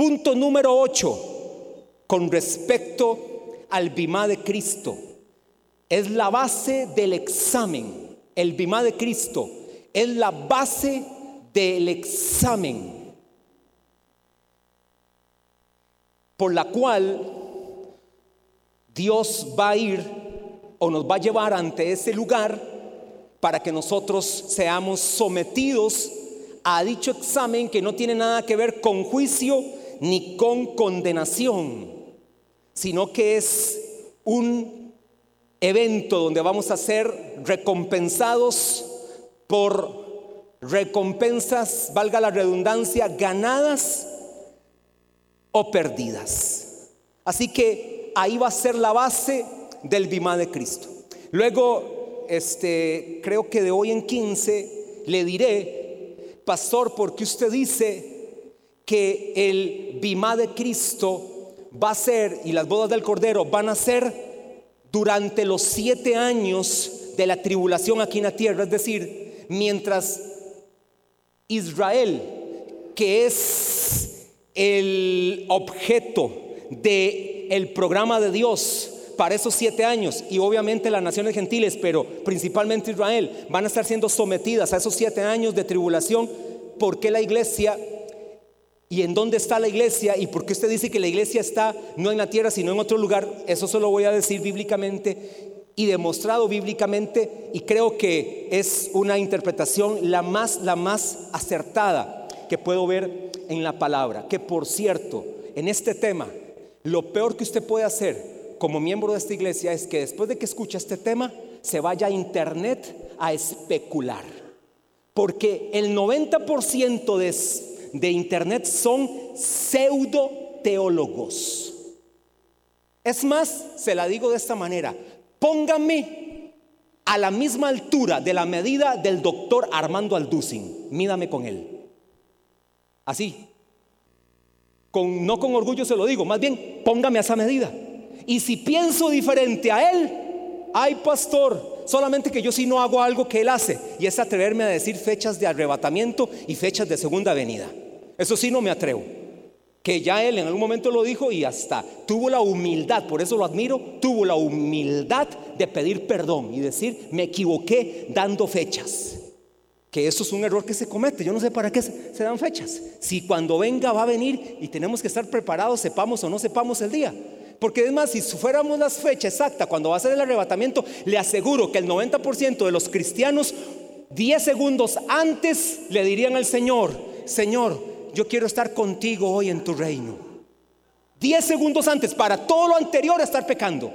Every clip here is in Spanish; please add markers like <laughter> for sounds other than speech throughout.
Punto número 8, con respecto al Bimá de Cristo. Es la base del examen. El Bimá de Cristo es la base del examen por la cual Dios va a ir o nos va a llevar ante ese lugar para que nosotros seamos sometidos a dicho examen que no tiene nada que ver con juicio ni con condenación, sino que es un evento donde vamos a ser recompensados por recompensas, valga la redundancia, ganadas o perdidas. Así que ahí va a ser la base del Bimá de Cristo. Luego, este, creo que de hoy en 15 le diré, pastor, porque usted dice que el Bimá de Cristo va a ser y las bodas del Cordero van a ser durante los siete años de la tribulación aquí en la tierra, es decir, mientras Israel, que es el objeto del el programa de Dios para esos siete años, y obviamente las naciones gentiles, pero principalmente Israel, van a estar siendo sometidas a esos siete años de tribulación, ¿por qué la iglesia ¿Y en dónde está la iglesia? ¿Y por qué usted dice que la iglesia está no en la tierra, sino en otro lugar? Eso se lo voy a decir bíblicamente y demostrado bíblicamente y creo que es una interpretación la más la más acertada que puedo ver en la palabra, que por cierto, en este tema lo peor que usted puede hacer como miembro de esta iglesia es que después de que escucha este tema se vaya a internet a especular. Porque el 90% de, de internet son pseudo teólogos. Es más, se la digo de esta manera, Póngame a la misma altura de la medida del doctor Armando Alducin. Mídame con él. Así. Con, no con orgullo se lo digo, más bien póngame a esa medida. Y si pienso diferente a él, ay pastor, solamente que yo sí no hago algo que él hace, y es atreverme a decir fechas de arrebatamiento y fechas de segunda venida. Eso sí no me atrevo que ya él en algún momento lo dijo y hasta tuvo la humildad, por eso lo admiro, tuvo la humildad de pedir perdón y decir, me equivoqué dando fechas. Que eso es un error que se comete. Yo no sé para qué se, dan fechas. Si cuando venga va a venir y tenemos que estar preparados, sepamos o no sepamos el día. Porque es más, si fuéramos las fechas exactas cuando va a ser el arrebatamiento, le aseguro que el 90% de los cristianos 10 segundos antes le dirían al Señor, Señor, yo quiero estar contigo hoy en tu reino. Diez segundos antes, para todo lo anterior estar pecando.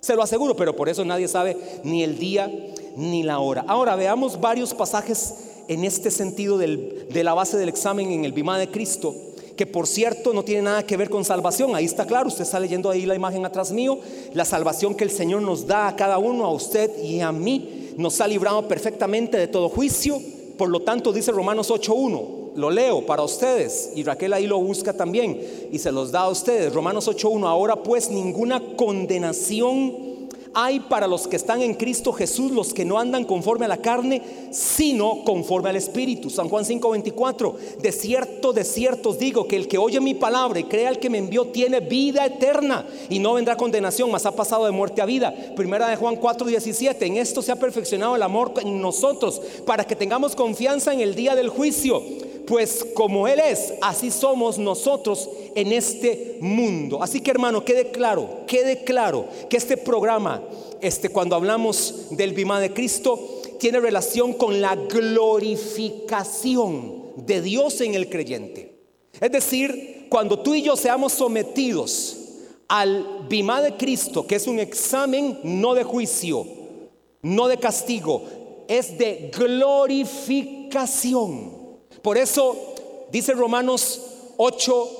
Se lo aseguro, pero por eso nadie sabe ni el día ni la hora. Ahora veamos varios pasajes en este sentido de la base del examen en el Bimá de Cristo, que por cierto no tiene nada que ver con salvación. Ahí está claro, usted está leyendo ahí la imagen atrás mío, la salvación que el Señor nos da a cada uno, a usted y a mí, nos ha librado perfectamente de todo juicio. Por lo tanto, dice Romanos 8.1, lo leo para ustedes y Raquel ahí lo busca también y se los da a ustedes. Romanos 8.1, ahora pues ninguna condenación hay para los que están en Cristo Jesús, los que no andan conforme a la carne, sino conforme al Espíritu. San Juan 5:24, de cierto, de cierto os digo que el que oye mi palabra y crea al que me envió tiene vida eterna y no vendrá condenación, mas ha pasado de muerte a vida. Primera de Juan 4:17, en esto se ha perfeccionado el amor en nosotros para que tengamos confianza en el día del juicio pues como Él es, así somos nosotros en este mundo. Así que hermano, quede claro, quede claro que este programa, este, cuando hablamos del Bimá de Cristo, tiene relación con la glorificación de Dios en el creyente. Es decir, cuando tú y yo seamos sometidos al Bimá de Cristo, que es un examen no de juicio, no de castigo, es de glorificación. Por eso dice Romanos 8,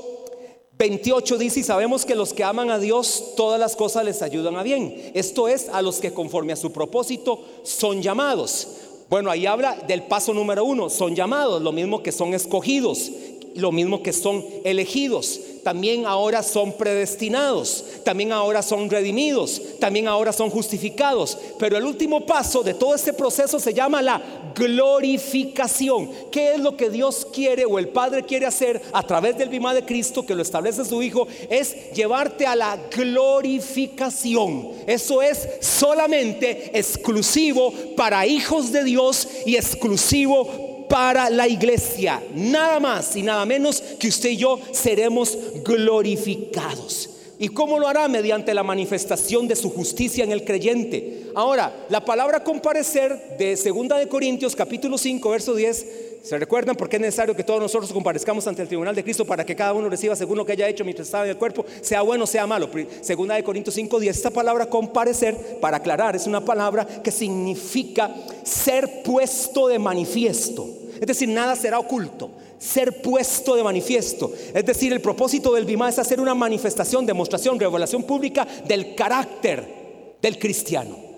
28 dice, y sabemos que los que aman a Dios, todas las cosas les ayudan a bien. Esto es a los que conforme a su propósito son llamados. Bueno, ahí habla del paso número uno, son llamados, lo mismo que son escogidos. Lo mismo que son elegidos, también ahora son predestinados, también ahora son redimidos, también ahora son justificados. Pero el último paso de todo este proceso se llama la glorificación. ¿Qué es lo que Dios quiere o el Padre quiere hacer a través del bima de Cristo que lo establece su Hijo? Es llevarte a la glorificación. Eso es solamente exclusivo para hijos de Dios y exclusivo para la iglesia. Nada más y nada menos que usted y yo seremos glorificados. ¿Y cómo lo hará? Mediante la manifestación de su justicia en el creyente. Ahora, la palabra comparecer de 2 de Corintios capítulo 5 verso 10 ¿Se recuerdan por qué es necesario que todos nosotros comparezcamos ante el tribunal de Cristo para que cada uno reciba según lo que haya hecho mientras estaba en el cuerpo, sea bueno o sea malo? Segunda de Corintios 5, 10. Esta palabra comparecer, para aclarar, es una palabra que significa ser puesto de manifiesto. Es decir, nada será oculto, ser puesto de manifiesto. Es decir, el propósito del Bima es hacer una manifestación, demostración, revelación pública del carácter del cristiano.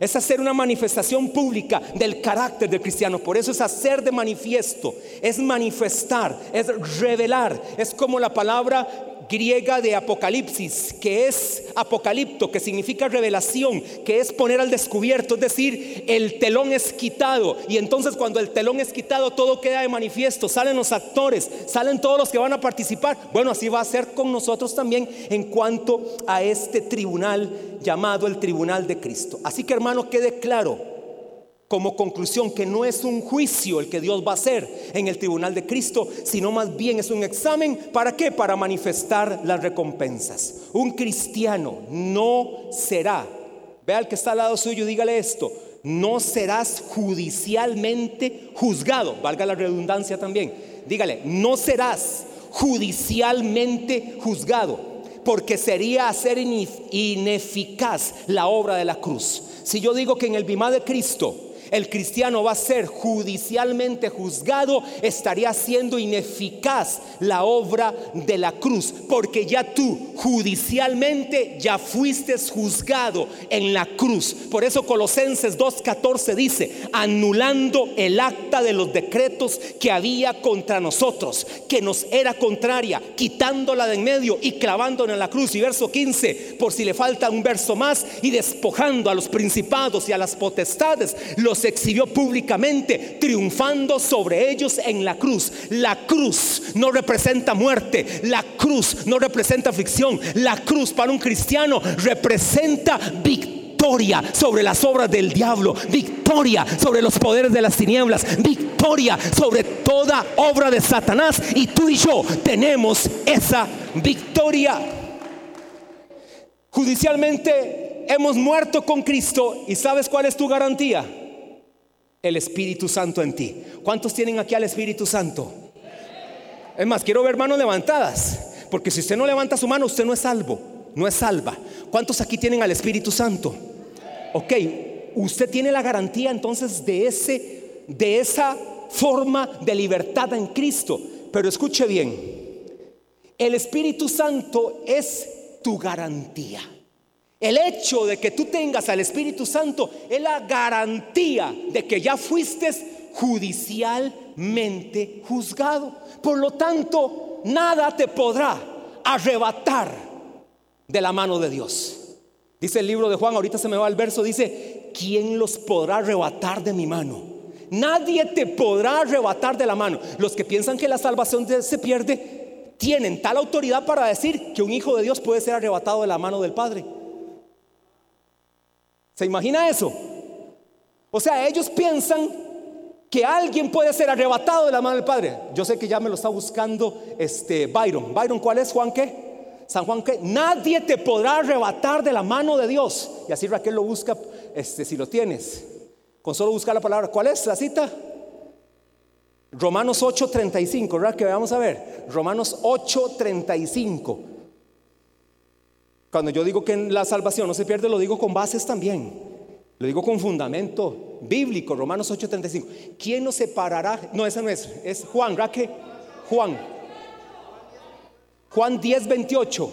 Es hacer una manifestación pública del carácter del cristiano. Por eso es hacer de manifiesto, es manifestar, es revelar. Es como la palabra griega de Apocalipsis, que es apocalipto, que significa revelación, que es poner al descubierto, es decir, el telón es quitado. Y entonces cuando el telón es quitado, todo queda de manifiesto, salen los actores, salen todos los que van a participar. Bueno, así va a ser con nosotros también en cuanto a este tribunal llamado el tribunal de Cristo. Así que hermano, quede claro como conclusión que no es un juicio el que Dios va a hacer en el tribunal de Cristo, sino más bien es un examen. ¿Para qué? Para manifestar las recompensas. Un cristiano no será, vea al que está al lado suyo, dígale esto, no serás judicialmente juzgado, valga la redundancia también. Dígale, no serás judicialmente juzgado, porque sería hacer ineficaz la obra de la cruz. Si yo digo que en el bimá de Cristo, el cristiano va a ser judicialmente juzgado, estaría siendo ineficaz la obra de la cruz, porque ya tú judicialmente ya fuiste juzgado en la cruz. Por eso Colosenses 2.14 dice, anulando el acta de los decretos que había contra nosotros, que nos era contraria, quitándola de en medio y clavándola en la cruz. Y verso 15, por si le falta un verso más, y despojando a los principados y a las potestades, los se exhibió públicamente, triunfando sobre ellos en la cruz. La cruz no representa muerte, la cruz no representa aflicción, la cruz para un cristiano representa victoria sobre las obras del diablo, victoria sobre los poderes de las tinieblas, victoria sobre toda obra de Satanás. Y tú y yo tenemos esa victoria. Judicialmente hemos muerto con Cristo y ¿sabes cuál es tu garantía? El Espíritu Santo en ti. ¿Cuántos tienen aquí al Espíritu Santo? Es más, quiero ver manos levantadas, porque si usted no levanta su mano, usted no es salvo, no es salva. ¿Cuántos aquí tienen al Espíritu Santo? Ok, usted tiene la garantía entonces de ese de esa forma de libertad en Cristo. Pero escuche bien, el Espíritu Santo es tu garantía. El hecho de que tú tengas al Espíritu Santo es la garantía de que ya fuiste judicialmente juzgado. Por lo tanto, nada te podrá arrebatar de la mano de Dios. Dice el libro de Juan, ahorita se me va el verso, dice, ¿quién los podrá arrebatar de mi mano? Nadie te podrá arrebatar de la mano. Los que piensan que la salvación se pierde, tienen tal autoridad para decir que un hijo de Dios puede ser arrebatado de la mano del Padre. ¿Se imagina eso? O sea, ellos piensan que alguien puede ser arrebatado de la mano del Padre. Yo sé que ya me lo está buscando este Byron. Byron, ¿cuál es Juan qué? San Juan qué? Nadie te podrá arrebatar de la mano de Dios. Y así Raquel lo busca, este, si lo tienes. Con solo buscar la palabra. ¿Cuál es la cita? Romanos 8:35, ¿verdad? Que vamos a ver. Romanos 8:35. Cuando yo digo que la salvación no se pierde, lo digo con bases también. Lo digo con fundamento bíblico, Romanos 8:35. ¿Quién nos separará? No, esa no es, es Juan, ¿verdad Juan. Juan 10:28.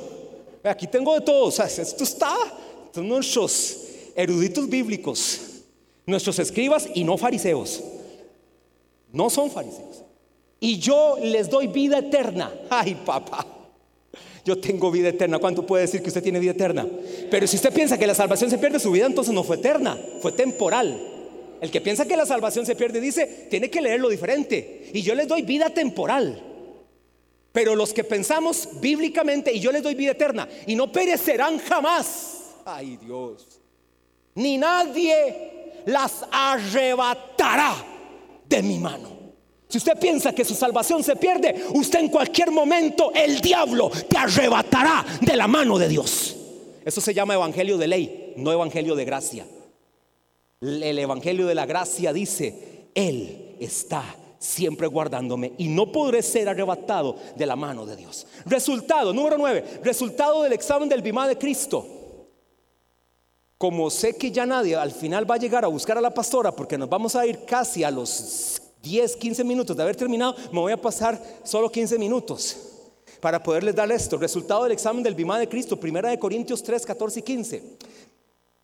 Aquí tengo de todo, o esto está, son nuestros eruditos bíblicos, nuestros escribas y no fariseos. No son fariseos. y yo les doy vida eterna. Ay, papá. Yo tengo vida eterna. ¿Cuánto puede decir que usted tiene vida eterna? Pero si usted piensa que la salvación se pierde, su vida entonces no fue eterna, fue temporal. El que piensa que la salvación se pierde dice, tiene que leerlo diferente. Y yo les doy vida temporal. Pero los que pensamos bíblicamente, y yo les doy vida eterna, y no perecerán jamás. Ay Dios. Ni nadie las arrebatará de mi mano. Si usted piensa que su salvación se pierde, usted en cualquier momento el diablo te arrebatará de la mano de Dios. Eso se llama evangelio de ley, no evangelio de gracia. El evangelio de la gracia dice, Él está siempre guardándome y no podré ser arrebatado de la mano de Dios. Resultado, número 9, resultado del examen del bimá de Cristo. Como sé que ya nadie al final va a llegar a buscar a la pastora porque nos vamos a ir casi a los 10, 15 minutos de haber terminado, me voy a pasar solo 15 minutos para poderles dar esto. Resultado del examen del bimá de Cristo, primera de Corintios 3, 14 y 15.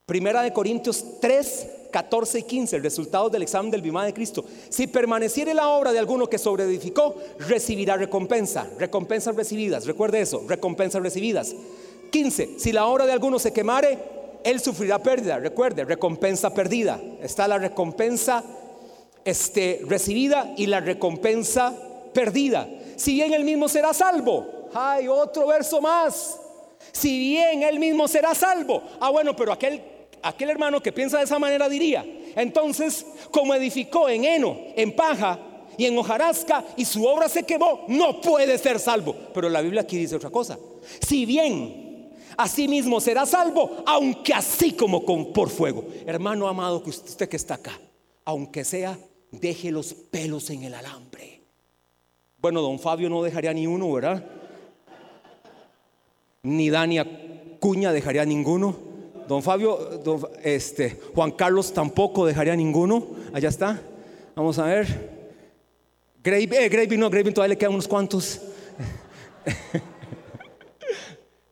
Primera de Corintios 3, 14 y 15, el resultado del examen del bimá de Cristo. Si permaneciere la obra de alguno que sobreedificó, recibirá recompensa. Recompensas recibidas, recuerde eso, recompensas recibidas. 15. Si la obra de alguno se quemare, él sufrirá pérdida. Recuerde, recompensa perdida. Está la recompensa este, recibida y la recompensa perdida. Si bien él mismo será salvo. Hay otro verso más. Si bien él mismo será salvo. Ah, bueno, pero aquel, aquel hermano que piensa de esa manera diría, entonces, como edificó en heno, en paja y en hojarasca y su obra se quemó, no puede ser salvo. Pero la Biblia aquí dice otra cosa. Si bien así mismo será salvo, aunque así como con, por fuego. Hermano amado, que usted que está acá, aunque sea deje los pelos en el alambre. Bueno, don Fabio no dejaría ni uno, ¿verdad? Ni Dania Cuña dejaría ninguno. Don Fabio, este, Juan Carlos tampoco dejaría ninguno. Allá está. Vamos a ver. Grave, eh, no, Gravy todavía le quedan unos cuantos. <laughs>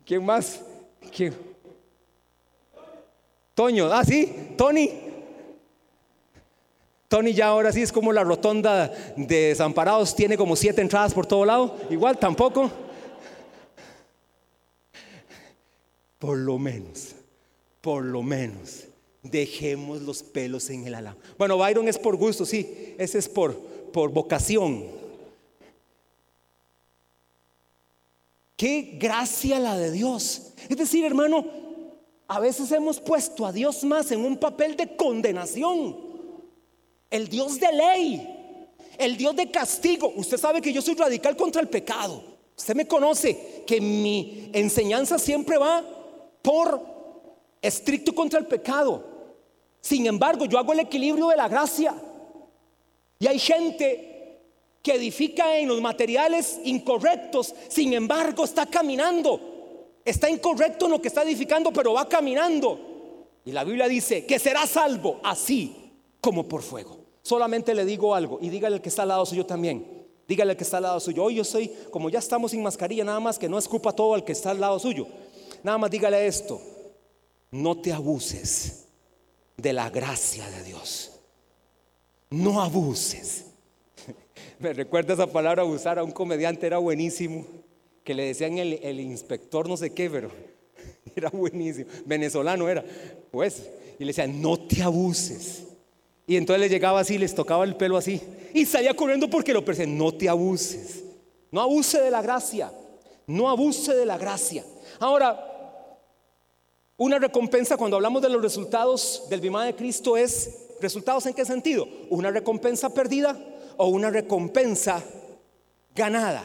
¿Quién más? ¿Quién? Toño, ah, sí, Tony. Tony ya ahora sí es como la rotonda de desamparados, tiene como siete entradas por todo lado. Igual tampoco. Por lo menos, por lo menos, dejemos los pelos en el ala. Bueno, Byron es por gusto, sí, ese es por, por vocación. Qué gracia la de Dios. Es decir, hermano, a veces hemos puesto a Dios más en un papel de condenación el Dios de ley, el Dios de castigo. Usted sabe que yo soy radical contra el pecado. Usted me conoce que mi enseñanza siempre va por estricto contra el pecado. Sin embargo, yo hago el equilibrio de la gracia. Y hay gente que edifica en los materiales incorrectos, sin embargo está caminando. Está incorrecto en lo que está edificando, pero va caminando. Y la Biblia dice que será salvo así como por fuego. Solamente le digo algo y dígale al que está al lado suyo también. Dígale al que está al lado suyo. Hoy yo soy, como ya estamos sin mascarilla, nada más que no escupa todo al que está al lado suyo. Nada más dígale esto. No te abuses de la gracia de Dios. No abuses. <laughs> Me recuerda esa palabra abusar a un comediante, era buenísimo. Que le decían el, el inspector no sé qué, pero <laughs> era buenísimo. Venezolano era. Pues, y le decían, no te abuses. Y entonces le llegaba así, les tocaba el pelo así. Y salía corriendo porque lo perseguían. No te abuses. No abuse de la gracia. No abuse de la gracia. Ahora, una recompensa cuando hablamos de los resultados del bimá de Cristo es, ¿resultados en qué sentido? ¿Una recompensa perdida o una recompensa ganada?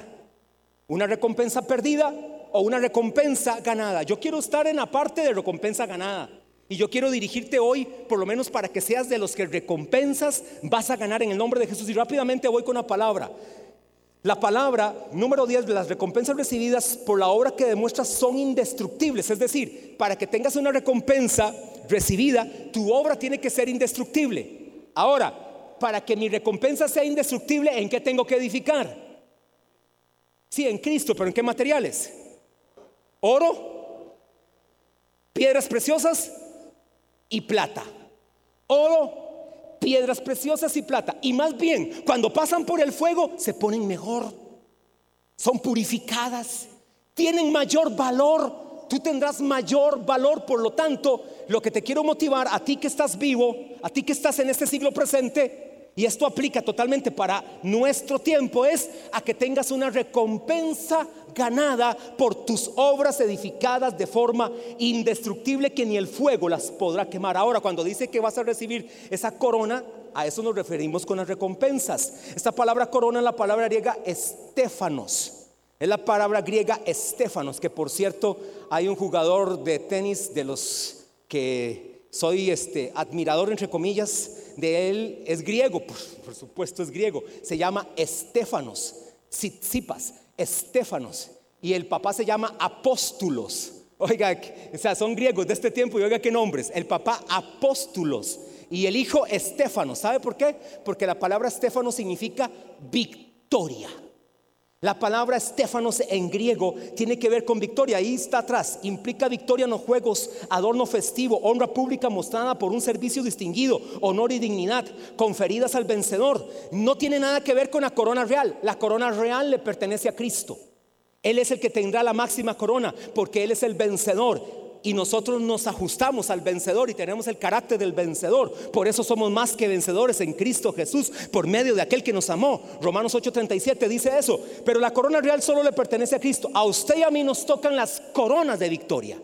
¿Una recompensa perdida o una recompensa ganada? Yo quiero estar en la parte de recompensa ganada. Y yo quiero dirigirte hoy, por lo menos para que seas de los que recompensas vas a ganar en el nombre de Jesús. Y rápidamente voy con la palabra. La palabra número 10, las recompensas recibidas por la obra que demuestras son indestructibles. Es decir, para que tengas una recompensa recibida, tu obra tiene que ser indestructible. Ahora, para que mi recompensa sea indestructible, ¿en qué tengo que edificar? Sí, en Cristo, pero ¿en qué materiales? Oro, piedras preciosas, y plata. Oro, piedras preciosas y plata. Y más bien, cuando pasan por el fuego, se ponen mejor. Son purificadas, tienen mayor valor. Tú tendrás mayor valor, por lo tanto, lo que te quiero motivar a ti que estás vivo, a ti que estás en este siglo presente, y esto aplica totalmente para nuestro tiempo, es a que tengas una recompensa ganada por tus obras edificadas de forma indestructible que ni el fuego las podrá quemar. Ahora, cuando dice que vas a recibir esa corona, a eso nos referimos con las recompensas. Esta palabra corona es la palabra griega estéfanos. Es la palabra griega estéfanos, que por cierto hay un jugador de tenis de los que soy este admirador entre comillas de él es griego, por, supuesto es griego, se llama Estefanos, Tsitsipas, Estefanos, y el papá se llama Apóstulos. Oiga, o sea, son griegos de este tiempo y oiga qué nombres. El papá Apóstulos y el hijo Estéfanos. ¿Sabe por qué? Porque la palabra Estéfano significa victoria. La palabra Estéfanos en griego tiene que ver con victoria. Ahí está atrás. Implica victoria en los juegos, adorno festivo, honra pública mostrada por un servicio distinguido, honor y dignidad conferidas al vencedor. No tiene nada que ver con la corona real. La corona real le pertenece a Cristo. Él es el que tendrá la máxima corona porque Él es el vencedor y nosotros nos ajustamos al vencedor y tenemos el carácter del vencedor. Por eso somos más que vencedores en Cristo Jesús por medio de aquel que nos amó. Romanos 8:37 dice eso. Pero la corona real solo le pertenece a Cristo. A usted y a mí nos tocan las coronas de victoria.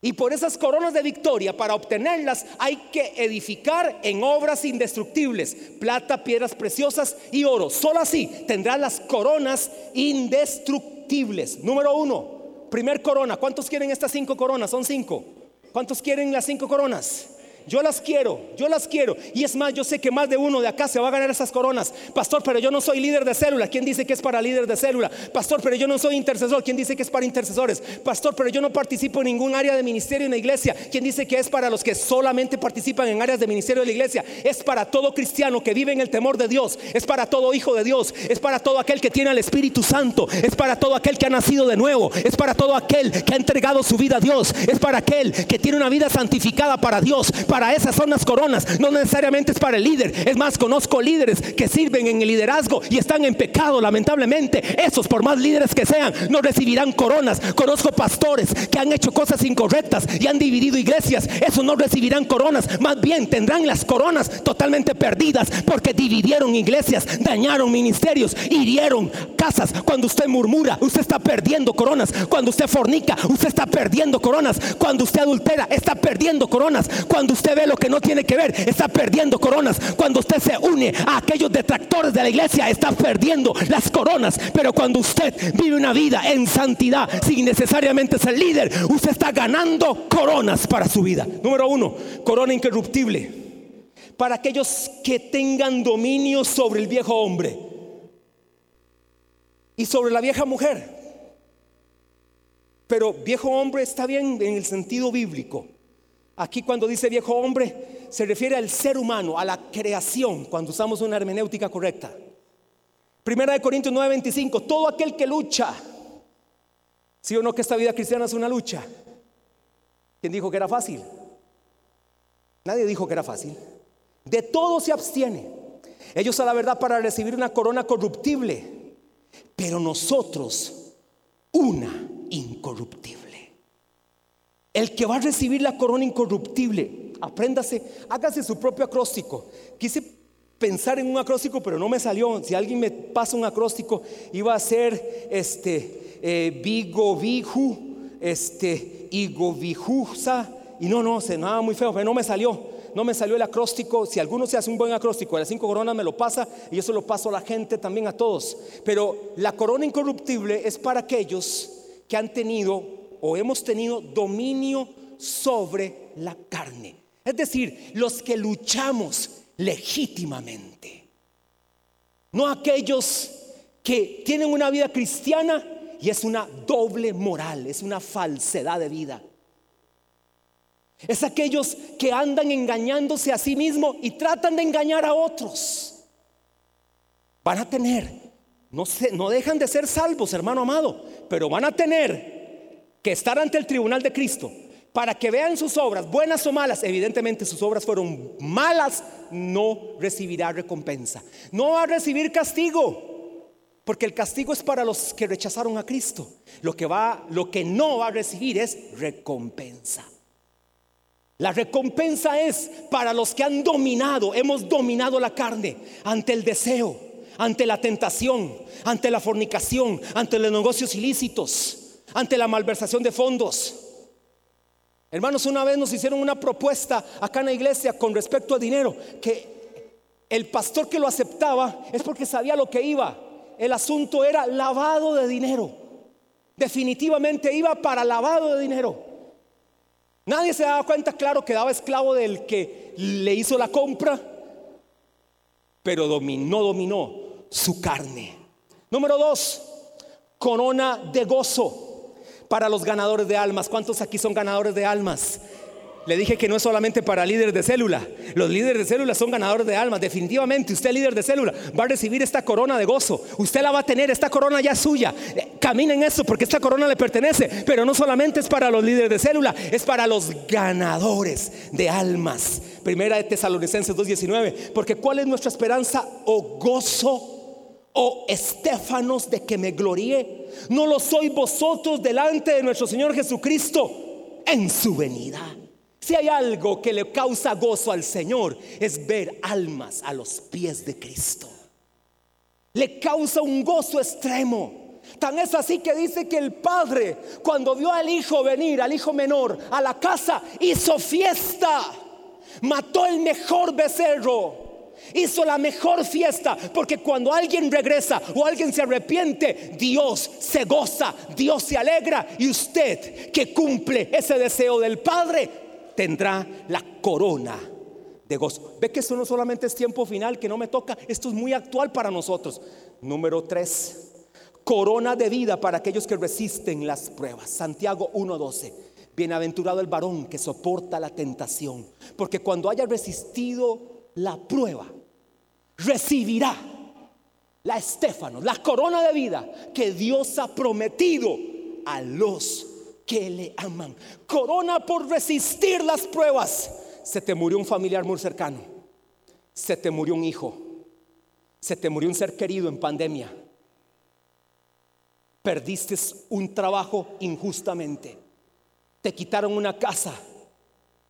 Y por esas coronas de victoria, para obtenerlas, hay que edificar en obras indestructibles, plata, piedras preciosas y oro. Solo así tendrá las coronas indestructibles. Número uno, Primer corona. ¿Cuántos quieren estas cinco coronas? Son cinco. ¿Cuántos quieren las cinco coronas? Yo las quiero, yo las quiero. Y es más, yo sé que más de uno de acá se va a ganar esas coronas. Pastor, pero yo no soy líder de célula. ¿Quién dice que es para líder de célula? Pastor, pero yo no soy intercesor. ¿Quién dice que es para intercesores? Pastor, pero yo no participo en ningún área de ministerio en la iglesia. ¿Quién dice que es para los que solamente participan en áreas de ministerio de la iglesia? Es para todo cristiano que vive en el temor de Dios. Es para todo hijo de Dios. Es para todo aquel que tiene al Espíritu Santo. Es para todo aquel que ha nacido de nuevo. Es para todo aquel que ha entregado su vida a Dios. Es para aquel que tiene una vida santificada para Dios. Esas son las coronas. No necesariamente es para el líder. Es más, conozco líderes que sirven en el liderazgo y están en pecado, lamentablemente. Esos, por más líderes que sean, no recibirán coronas. Conozco pastores que han hecho cosas incorrectas y han dividido iglesias. Esos no recibirán coronas. Más bien tendrán las coronas totalmente perdidas porque dividieron iglesias, dañaron ministerios, hirieron casas. Cuando usted murmura, usted está perdiendo coronas. Cuando usted fornica, usted está perdiendo coronas. Cuando usted adultera, está perdiendo coronas. Cuando usted ve lo que no tiene que ver, está perdiendo coronas. Cuando usted se une a aquellos detractores de la iglesia, está perdiendo las coronas. Pero cuando usted vive una vida en santidad, sin necesariamente ser líder, usted está ganando coronas para su vida. Número uno, corona interruptible. Para aquellos que tengan dominio sobre el viejo hombre y sobre la vieja mujer. Pero viejo hombre está bien en el sentido bíblico. Aquí cuando dice viejo hombre, se refiere al ser humano, a la creación, cuando usamos una hermenéutica correcta. Primera de Corintios 9:25, todo aquel que lucha, ¿sí o no que esta vida cristiana es una lucha? ¿Quién dijo que era fácil? Nadie dijo que era fácil. De todo se abstiene. Ellos a la verdad para recibir una corona corruptible, pero nosotros una incorruptible. El que va a recibir la corona incorruptible, apréndase, hágase su propio acróstico. Quise pensar en un acróstico, pero no me salió. Si alguien me pasa un acróstico, iba a ser este eh, Vigo este Igovijusa, y no, no, se nada muy feo, pero no me salió. No me salió el acróstico. Si alguno se hace un buen acróstico de las cinco coronas, me lo pasa y se lo paso a la gente también a todos. Pero la corona incorruptible es para aquellos que han tenido o hemos tenido dominio sobre la carne. Es decir, los que luchamos legítimamente. No aquellos que tienen una vida cristiana y es una doble moral, es una falsedad de vida. Es aquellos que andan engañándose a sí mismos y tratan de engañar a otros. Van a tener, no, no dejan de ser salvos, hermano amado, pero van a tener que estar ante el tribunal de Cristo para que vean sus obras, buenas o malas, evidentemente sus obras fueron malas, no recibirá recompensa. No va a recibir castigo, porque el castigo es para los que rechazaron a Cristo. Lo que va, lo que no va a recibir es recompensa. La recompensa es para los que han dominado, hemos dominado la carne ante el deseo, ante la tentación, ante la fornicación, ante los negocios ilícitos, ante la malversación de fondos. Hermanos, una vez nos hicieron una propuesta acá en la iglesia con respecto a dinero, que el pastor que lo aceptaba es porque sabía lo que iba. El asunto era lavado de dinero. Definitivamente iba para lavado de dinero. Nadie se daba cuenta, claro, quedaba esclavo del que le hizo la compra, pero dominó, dominó su carne. Número dos, corona de gozo para los ganadores de almas. ¿Cuántos aquí son ganadores de almas? Le dije que no es solamente para líderes de célula. Los líderes de célula son ganadores de almas. Definitivamente, usted líder de célula va a recibir esta corona de gozo. Usted la va a tener, esta corona ya es suya. Eh, camina en eso porque esta corona le pertenece. Pero no solamente es para los líderes de célula, es para los ganadores de almas. Primera de Tesalonicenses 2.19. Porque ¿cuál es nuestra esperanza o gozo? O estéfanos de que me gloríe? ¿No lo soy vosotros delante de nuestro Señor Jesucristo en su venida? Si hay algo que le causa gozo al Señor es ver almas a los pies de Cristo. Le causa un gozo extremo. Tan es así que dice que el padre, cuando vio al hijo venir, al hijo menor, a la casa, hizo fiesta. Mató el mejor becerro hizo la mejor fiesta, porque cuando alguien regresa o alguien se arrepiente, Dios se goza, Dios se alegra y usted que cumple ese deseo del Padre tendrá la corona de gozo. Ve que esto no solamente es tiempo final que no me toca, esto es muy actual para nosotros. Número 3. Corona de vida para aquellos que resisten las pruebas. Santiago 1:12. Bienaventurado el varón que soporta la tentación, porque cuando haya resistido la prueba, recibirá la estéfano, la corona de vida que Dios ha prometido a los que le aman. Corona por resistir las pruebas. Se te murió un familiar muy cercano. Se te murió un hijo. Se te murió un ser querido en pandemia. Perdiste un trabajo injustamente. Te quitaron una casa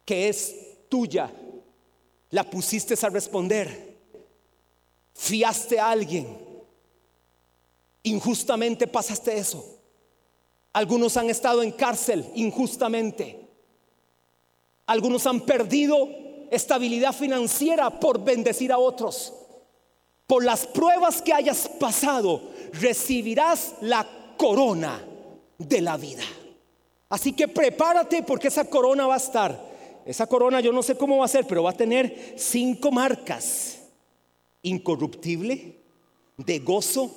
que es tuya. La pusiste a responder fiaste a alguien, injustamente pasaste eso. Algunos han estado en cárcel injustamente. Algunos han perdido estabilidad financiera por bendecir a otros. Por las pruebas que hayas pasado, recibirás la corona de la vida. Así que prepárate porque esa corona va a estar. Esa corona yo no sé cómo va a ser, pero va a tener cinco marcas incorruptible, de gozo,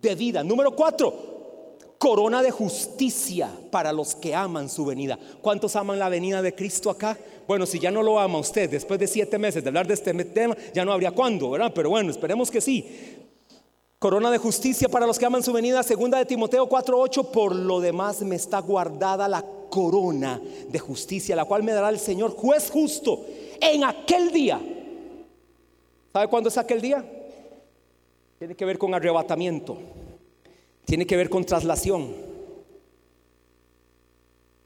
de vida. Número cuatro, corona de justicia para los que aman su venida. ¿Cuántos aman la venida de Cristo acá? Bueno, si ya no lo ama usted, después de siete meses de hablar de este tema, ya no habría cuándo, ¿verdad? Pero bueno, esperemos que sí. Corona de justicia para los que aman su venida, segunda de Timoteo 4:8, por lo demás me está guardada la corona de justicia, la cual me dará el Señor juez justo en aquel día ¿Sabe cuándo es aquel día? Tiene que ver con arrebatamiento. Tiene que ver con traslación.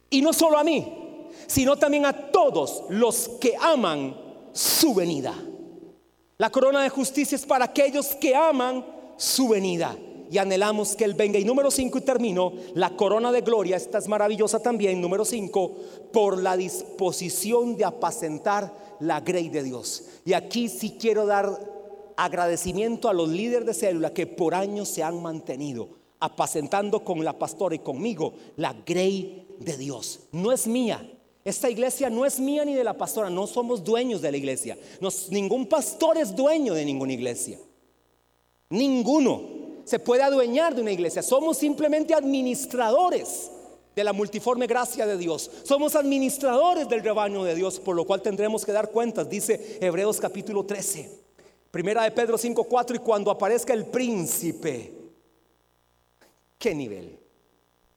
Y no solo a mí, sino también a todos los que aman su venida. La corona de justicia es para aquellos que aman su venida y anhelamos que Él venga. Y número 5 y termino, la corona de gloria, esta es maravillosa también, número 5, por la disposición de apacentar la grey de Dios. Y aquí sí quiero dar agradecimiento a los líderes de célula que por años se han mantenido apacentando con la pastora y conmigo la grey de Dios. No es mía. Esta iglesia no es mía ni de la pastora, no somos dueños de la iglesia. ningún pastor es dueño de ninguna iglesia. Ninguno se puede adueñar de una iglesia. Somos simplemente administradores de la multiforme gracia de Dios. Somos administradores del rebaño de Dios, por lo cual tendremos que dar cuentas, dice Hebreos capítulo 13. Primera de Pedro 5:4 y cuando aparezca el príncipe, ¿qué nivel?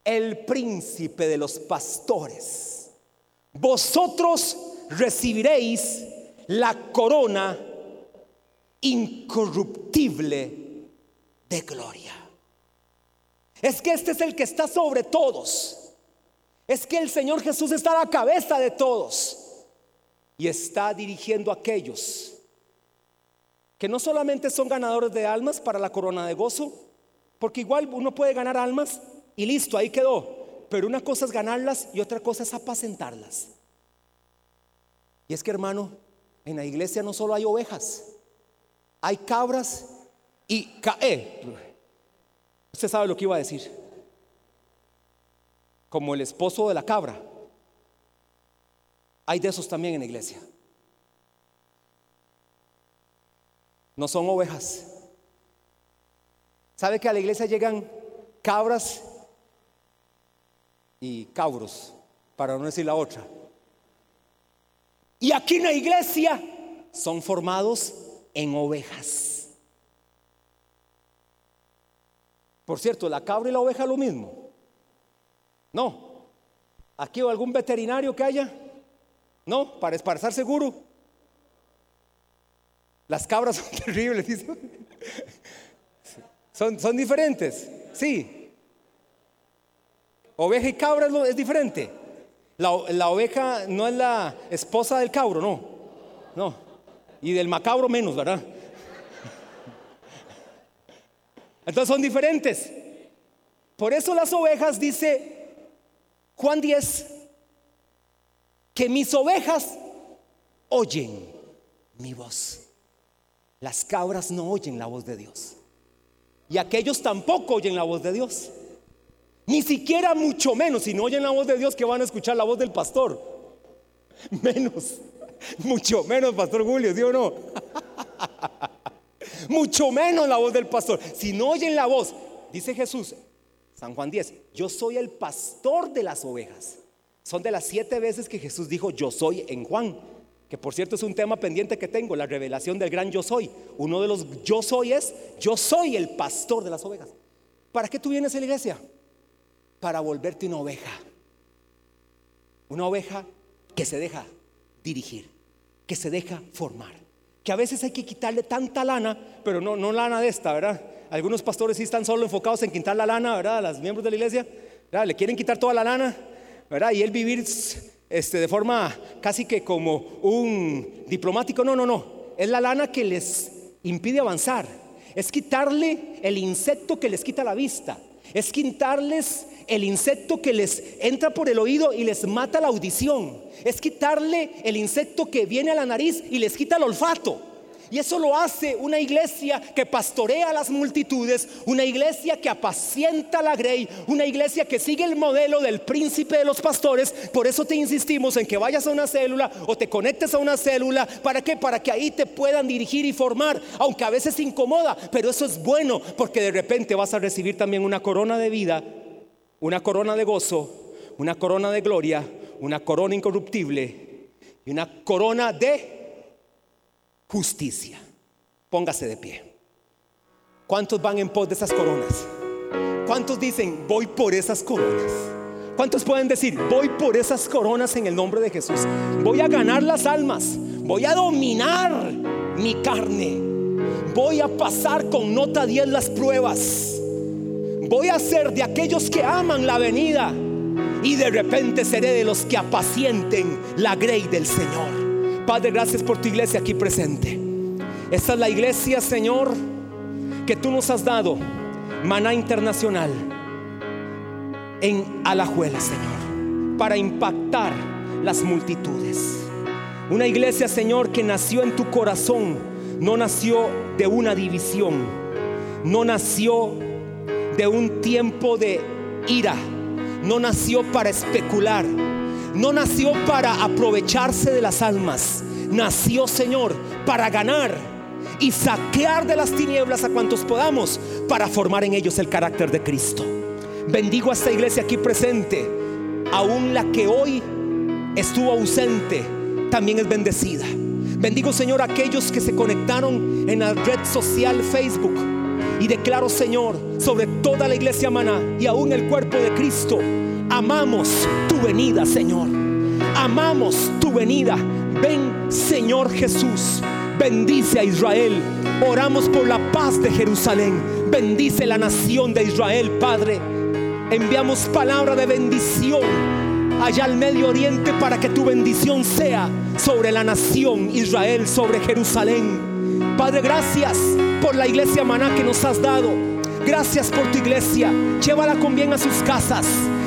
El príncipe de los pastores vosotros recibiréis la corona incorruptible de gloria. Es que este es el que está sobre todos. Es que el Señor Jesús está a la cabeza de todos y está dirigiendo a aquellos que no solamente son ganadores de almas para la corona de gozo, porque igual uno puede ganar almas y listo, ahí quedó. Pero una cosa es ganarlas y otra cosa es apacentarlas. Y es que hermano, en la iglesia no solo hay ovejas, hay cabras y... Eh, usted sabe lo que iba a decir. Como el esposo de la cabra. Hay de esos también en la iglesia. No son ovejas. ¿Sabe que a la iglesia llegan cabras y cabros, para no decir la otra? Y aquí en la iglesia son formados en ovejas. Por cierto, la cabra y la oveja lo mismo. No. ¿Aquí o algún veterinario que haya? No, para, estar seguro. Las cabras <laughs> son terribles. Son, son diferentes. Sí. Oveja y cabra es diferente. La, oveja no es la esposa del cabro, no. No. Y del macabro menos, ¿verdad? Entonces son diferentes. Por eso las ovejas, dice Juan 10, que mis ovejas oyen mi voz. Las cabras no oyen la voz de Dios. Y aquellos tampoco oyen la voz de Dios. Ni siquiera mucho menos, si no oyen la voz de Dios, que van a escuchar la voz del pastor. Menos, mucho menos, Pastor Julio, ¿sí o no? <laughs> mucho menos la voz del pastor. Si no oyen la voz, dice Jesús, San Juan 10, yo soy el pastor de las ovejas. Son de las siete veces que Jesús dijo, yo soy en Juan. Que por cierto es un tema pendiente que tengo, la revelación del gran yo soy. Uno de los yo soy es, yo soy el pastor de las ovejas. ¿Para qué tú vienes a la iglesia? para volverte una oveja. Una oveja que se deja dirigir, que se deja formar. Que a veces hay que quitarle tanta lana, pero no, no lana de esta, ¿verdad? Algunos pastores sí están solo enfocados en quitar la lana, ¿verdad? A los miembros de la iglesia, ¿verdad? Le quieren quitar toda la lana, ¿verdad? Y él vivir este, de forma casi que como un diplomático. No, no, no. Es la lana que les impide avanzar. Es quitarle el insecto que les quita la vista. Es quitarles el insecto que les entra por el oído y les mata la audición. Es quitarle el insecto que viene a la nariz y les quita el olfato. Y eso lo hace una iglesia que pastorea a las multitudes, una iglesia que apacienta la grey, una iglesia que sigue el modelo del príncipe de los pastores. Por eso te insistimos en que vayas a una célula o te conectes a una célula. ¿Para qué? Para que ahí te puedan dirigir y formar, aunque a veces incomoda, pero eso es bueno porque de repente vas a recibir también una corona de vida una corona de gozo, una corona de gloria, una corona incorruptible y una corona de justicia. Póngase de pie. ¿Cuántos van en pos de esas coronas? ¿Cuántos dicen, voy por esas coronas? ¿Cuántos pueden decir, voy por esas coronas en el nombre de Jesús? Voy a ganar las almas, voy a dominar mi carne, voy a pasar con nota 10 las pruebas voy a ser de aquellos que aman la venida y de repente seré de los que apacienten la grey del Señor. Padre, gracias por tu iglesia aquí presente. Esta es la iglesia, Señor, que tú nos has dado, Maná Internacional, en Alajuela, Señor, para impactar las multitudes. Una iglesia, Señor, que nació en tu corazón, no nació de una división, no nació de un tiempo de ira. No nació para especular. No nació para aprovecharse de las almas. Nació, Señor, para ganar y saquear de las tinieblas a cuantos podamos para formar en ellos el carácter de Cristo. Bendigo a esta iglesia aquí presente. Aún la que hoy estuvo ausente, también es bendecida. Bendigo, Señor, a aquellos que se conectaron en la red social Facebook y declaro, Señor, sobre toda la iglesia maná y aún el cuerpo de Cristo, amamos tu venida, Señor. Amamos tu venida. Ven, Señor Jesús. Bendice a Israel. Oramos por la paz de Jerusalén. Bendice la nación de Israel, Padre. Enviamos palabra de bendición allá al Medio Oriente para que tu bendición sea sobre la nación Israel, sobre Jerusalén. Padre, gracias por la iglesia maná que nos has dado. Gracias por tu iglesia. Llévala con bien a sus casas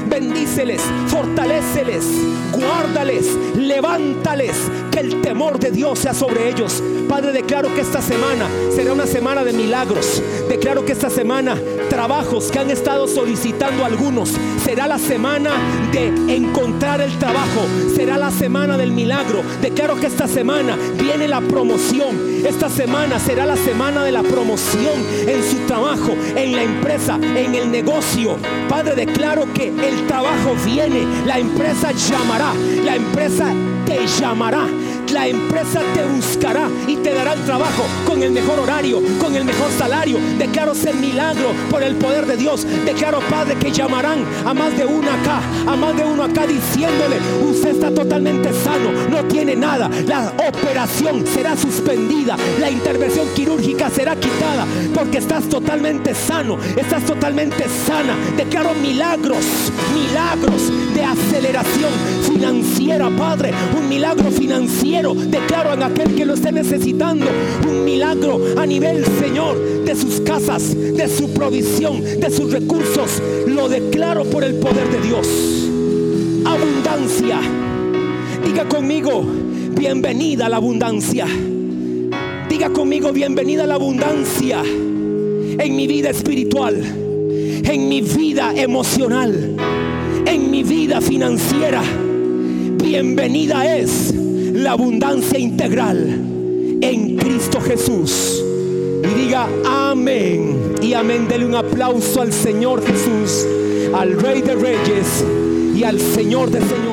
bendíceles, fortaleceles, guárdales, levántales, que el temor de Dios sea sobre ellos. Padre, declaro que esta semana será una semana de milagros. Declaro que esta semana trabajos que han estado solicitando algunos será la semana de encontrar el trabajo. Será la semana del milagro. Declaro que esta semana viene la promoción. Esta semana será la semana de la promoción en su trabajo, en la empresa, en el negocio. Padre, declaro que el trabajo viene, la empresa llamará, la empresa te llamará la empresa te buscará y te dará el trabajo con el mejor horario, con el mejor salario. Declaro ser milagro por el poder de Dios. Declaro, Padre, que llamarán a más de uno acá, a más de uno acá diciéndole, usted está totalmente sano, no tiene nada. La operación será suspendida, la intervención quirúrgica será quitada porque estás totalmente sano, estás totalmente sana. Declaro milagros, milagros de aceleración financiera, Padre, un milagro Declaro en aquel que lo esté necesitando un milagro a nivel, Señor, de sus casas, de su provisión, de sus recursos. Lo declaro por el poder de Dios. Abundancia. Diga conmigo, bienvenida a la abundancia. Diga conmigo, bienvenida a la abundancia en mi vida espiritual, en mi vida emocional, en mi vida financiera. Bienvenida es la abundancia integral en Cristo Jesús. Y diga amén. Y amén. Dele un aplauso al Señor Jesús, al Rey de Reyes y al Señor de Señores.